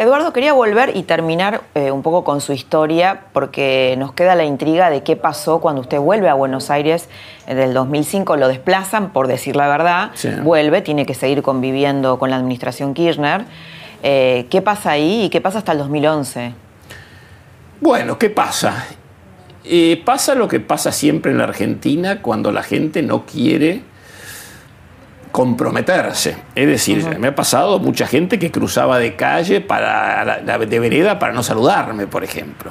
Eduardo, quería volver y terminar eh, un poco con su historia, porque nos queda la intriga de qué pasó cuando usted vuelve a Buenos Aires en el 2005. Lo desplazan, por decir la verdad. Sí. Vuelve, tiene que seguir conviviendo con la administración Kirchner. Eh, ¿Qué pasa ahí y qué pasa hasta el 2011? Bueno, ¿qué pasa? Eh, pasa lo que pasa siempre en la Argentina cuando la gente no quiere comprometerse. Es decir, me ha pasado mucha gente que cruzaba de calle para la- de vereda para no saludarme, por ejemplo.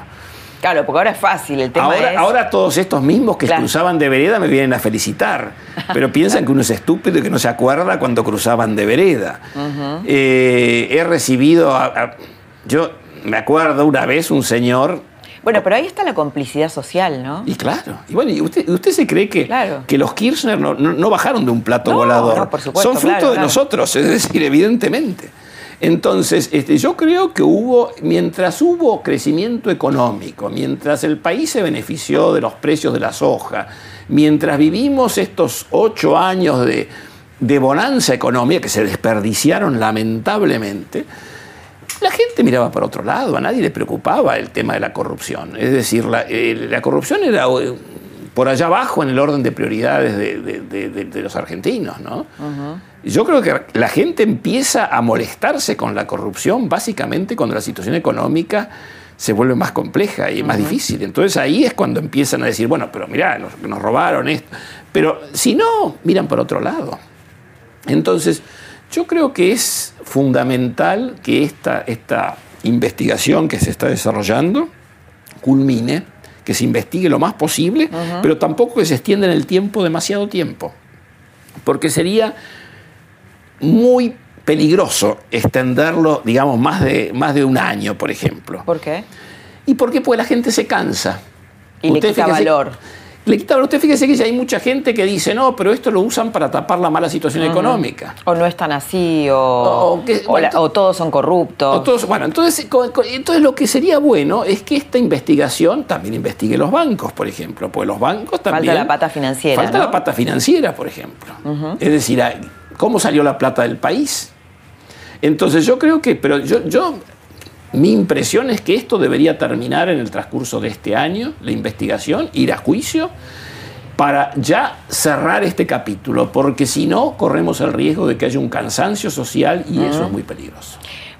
Claro, porque ahora es fácil, el tema Ahora, es... ahora todos estos mismos que Claro. cruzaban de vereda me vienen a felicitar, <laughs> pero piensan que uno es estúpido y que no se acuerda cuando cruzaban de vereda. Eh, he recibido, a- a- yo me acuerdo una vez un señor Bueno, pero ahí está la complicidad social, ¿no? y claro, y bueno, ¿y usted, usted se cree que, Claro. que los Kirchner no, no- no bajaron de un plato No, volador? no, por supuesto, Son fruto claro, de claro. nosotros, es decir, evidentemente. Entonces, este, yo creo que hubo, mientras hubo crecimiento económico, mientras el país se benefició de los precios de la soja, mientras vivimos estos ocho años de, de bonanza económica que se desperdiciaron lamentablemente, la gente miraba para otro lado, a nadie le preocupaba el tema de la corrupción. Es decir, la, eh, la corrupción era eh, por allá abajo en el orden de prioridades de, de- de- de- de los argentinos. ¿no? Yo creo que la gente empieza a molestarse con la corrupción básicamente cuando la situación económica se vuelve más compleja y más difícil. Entonces ahí es cuando empiezan a decir, bueno, pero mirá, nos, nos robaron esto. Pero si no, miran para otro lado. Entonces, yo creo que es fundamental que esta, esta investigación que se está desarrollando culmine, que se investigue lo más posible, pero tampoco que se extienda en el tiempo demasiado tiempo. Porque sería muy peligroso extenderlo, digamos, más de, más de un año, por ejemplo. ¿Por qué? ¿Y? Porque la gente se cansa. Y le quita fíjese- valor. Le quita. Usted fíjese que ya hay mucha gente que dice, no, pero esto lo usan para tapar la mala situación económica. O no es tan así, o, O que- o la- bueno, o todos son corruptos. O todos- bueno, entonces, entonces lo que sería bueno es que esta investigación también investigue los bancos, por ejemplo, porque los bancos también... la pata financiera, Falta ¿no? la pata financiera, por ejemplo. Es decir, ¿cómo salió la plata del país? Entonces yo creo que, pero yo, yo, mi impresión es que esto debería terminar en el transcurso de este año, la investigación, ir a juicio, para ya cerrar este capítulo, porque si no, corremos el riesgo de que haya un cansancio social y eso es muy peligroso.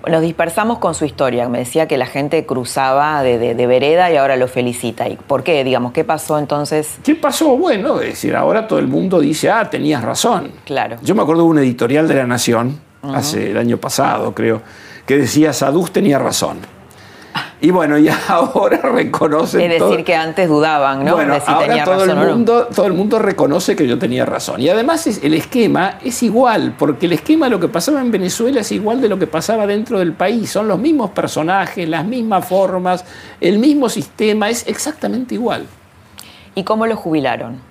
Nos dispersamos con su historia. Me decía que la gente cruzaba de, de- de vereda y ahora lo felicita. ¿Y por qué? Digamos, ¿qué pasó entonces? ¿Qué pasó? Bueno, es decir, ahora todo el mundo dice, ah, tenías razón. Claro. Yo me acuerdo de un editorial de La Nación, hace el año pasado, creo, que decía, Saduz tenía razón. Y bueno, y <laughs> ahora reconocen Es todo- decir, que antes dudaban, ¿no? Bueno, de si ahora tenía todo el, razón o no. mundo, todo el mundo reconoce que yo tenía razón. Y además es- el esquema es igual, porque el esquema de lo que pasaba en Venezuela es igual de lo que pasaba dentro del país. Son los mismos personajes, las mismas formas, el mismo sistema, es exactamente igual. ¿Y cómo lo jubilaron?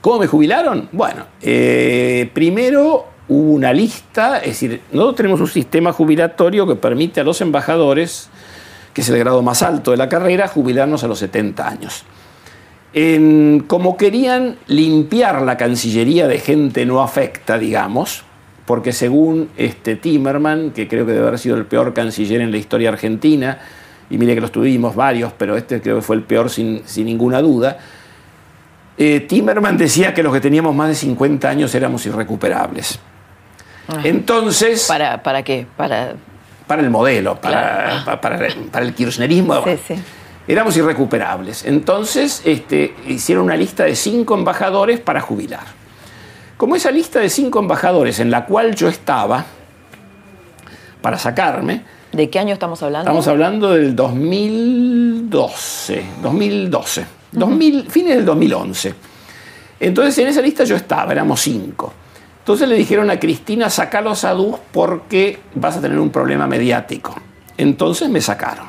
¿Cómo me jubilaron? Bueno, eh, primero hubo una lista, es decir, nosotros tenemos un sistema jubilatorio que permite a los embajadores, que es el grado más alto de la carrera, jubilarnos a los 70 años. En- como querían limpiar la Cancillería de gente no afecta, digamos, porque según este Timerman, que creo que debe haber sido el peor canciller en la historia argentina, y mire que los tuvimos varios, pero este creo que fue el peor sin, ninguna duda, eh, Timerman decía que los que teníamos más de 50 años éramos irrecuperables. Entonces... ¿Para, para qué? Para, para el modelo, para, para, para, para el kirchnerismo. Sí, sí. Éramos irrecuperables. Entonces este, hicieron una lista de cinco embajadores para jubilar. Como esa lista de cinco embajadores en la cual yo estaba para sacarme, ¿De qué año estamos hablando? Estamos hablando del 2012, 2012, 2000, fines del 2011. Entonces en esa lista yo estaba, éramos cinco. Entonces le dijeron a Cristina, sacalos a Dus porque vas a tener un problema mediático. Entonces me sacaron.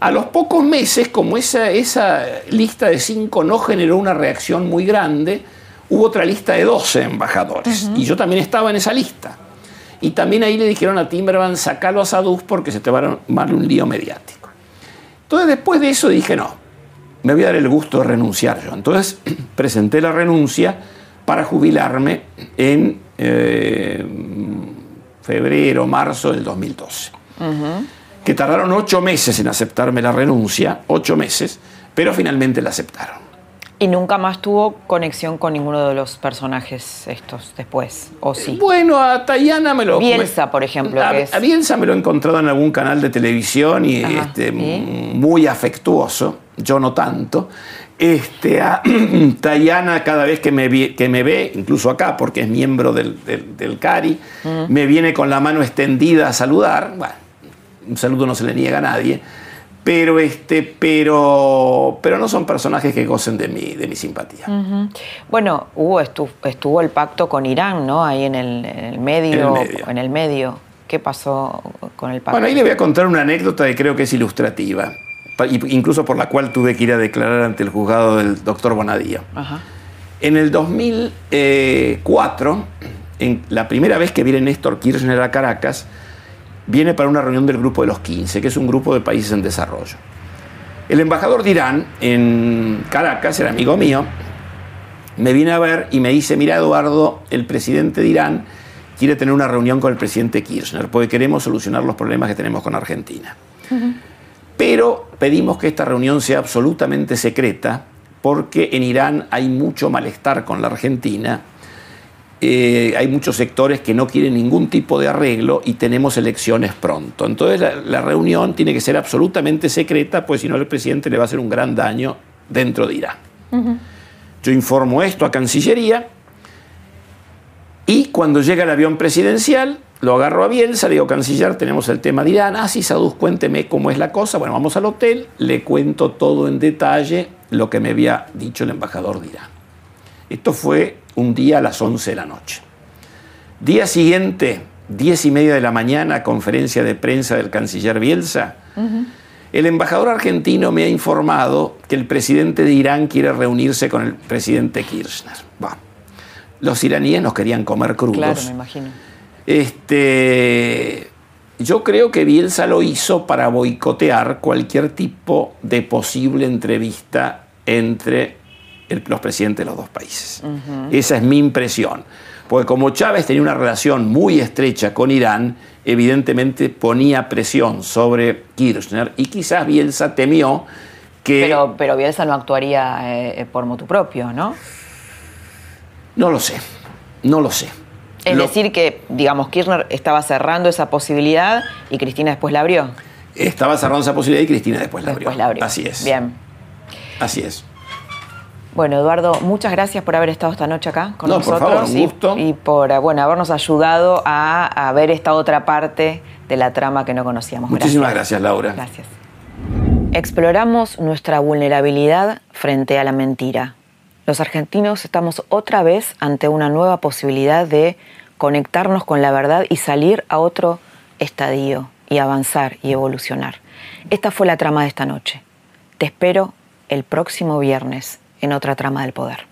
A los pocos meses, como esa, esa lista de cinco no generó una reacción muy grande, hubo otra lista de 12 embajadores. Y yo también estaba en esa lista. Y también ahí le dijeron a Timberman, sacalo a Saduz porque se te va a armar un lío mediático. Entonces después de eso dije, no, me voy a dar el gusto de renunciar yo. Entonces <clears throat> presenté la renuncia para jubilarme en eh, febrero, marzo del 2012. Que tardaron ocho meses en aceptarme la renuncia, ocho meses, pero finalmente la aceptaron. Y nunca más tuvo conexión con ninguno de los personajes estos después, ¿o sí? Bueno, a Tayana me lo... Bielsa, por ejemplo. A, que es... a Bielsa me lo he encontrado en algún canal de televisión y Ajá, este, ¿y? muy afectuoso, yo no tanto. Este, a <clears throat> Tayana cada vez que me, vi- que me ve, incluso acá, porque es miembro del, del- del CARI, me viene con la mano extendida a saludar. Bueno, un saludo no se le niega a nadie. Pero, este, pero, pero no son personajes que gocen de mi, de mi simpatía. Bueno, hubo, estu- estuvo el pacto con Irán, ¿no? Ahí en el, en el medio, En el medio. en el medio. ¿Qué pasó con el pacto? Bueno, ahí le voy a contar una anécdota que creo que es ilustrativa, incluso por la cual tuve que ir a declarar ante el juzgado del doctor Bonadío. Ajá. En el 2004, en la primera vez que viene Néstor Kirchner a Caracas, viene para una reunión del Grupo de los 15, que es un grupo de países en desarrollo. El embajador de Irán en Caracas, era amigo mío, me viene a ver y me dice, mira Eduardo, el presidente de Irán quiere tener una reunión con el presidente Kirchner, porque queremos solucionar los problemas que tenemos con Argentina. Pero pedimos que esta reunión sea absolutamente secreta, porque en Irán hay mucho malestar con la Argentina, eh, hay muchos sectores que no quieren ningún tipo de arreglo y tenemos elecciones pronto. Entonces la, la reunión tiene que ser absolutamente secreta, pues si no el presidente le va a hacer un gran daño dentro de Irán. Yo informo esto a Cancillería y cuando llega el avión presidencial, lo agarro a Bielsa, le digo, canciller, tenemos el tema de Irán. Ah, sí, Saduz, cuénteme cómo es la cosa. Bueno, vamos al hotel, le cuento todo en detalle lo que me había dicho el embajador de Irán. Esto fue un día a las 11 de la noche. Día siguiente, 10 y media de la mañana, conferencia de prensa del canciller Bielsa. El embajador argentino me ha informado que el presidente de Irán quiere reunirse con el presidente Kirchner. Bueno, los iraníes nos querían comer crudos. Claro, me imagino. Este, yo creo que Bielsa lo hizo para boicotear cualquier tipo de posible entrevista entre el- los presidentes de los dos países. Esa es mi impresión. Porque como Chávez tenía una relación muy estrecha con Irán, evidentemente ponía presión sobre Kirchner y quizás Bielsa temió que... Pero, pero Bielsa no actuaría eh, por motu propio, ¿no? No lo sé, no lo sé. Es Lo- decir, que, digamos, Kirchner estaba cerrando esa posibilidad y Cristina después la abrió. Estaba cerrando esa posibilidad y Cristina después la abrió. Después la abrió. Así es. Bien. Así es. Bueno, Eduardo, muchas gracias por haber estado esta noche acá con No, por nosotros favor, un y- gusto. y, por bueno, habernos ayudado a, a ver esta otra parte de la trama que no conocíamos. Muchísimas gracias, Laura. Gracias. Exploramos nuestra vulnerabilidad frente a la mentira. Los argentinos estamos otra vez ante una nueva posibilidad de conectarnos con la verdad y salir a otro estadio y avanzar y evolucionar. Esta fue la trama de esta noche. Te espero el próximo viernes en otra trama del poder.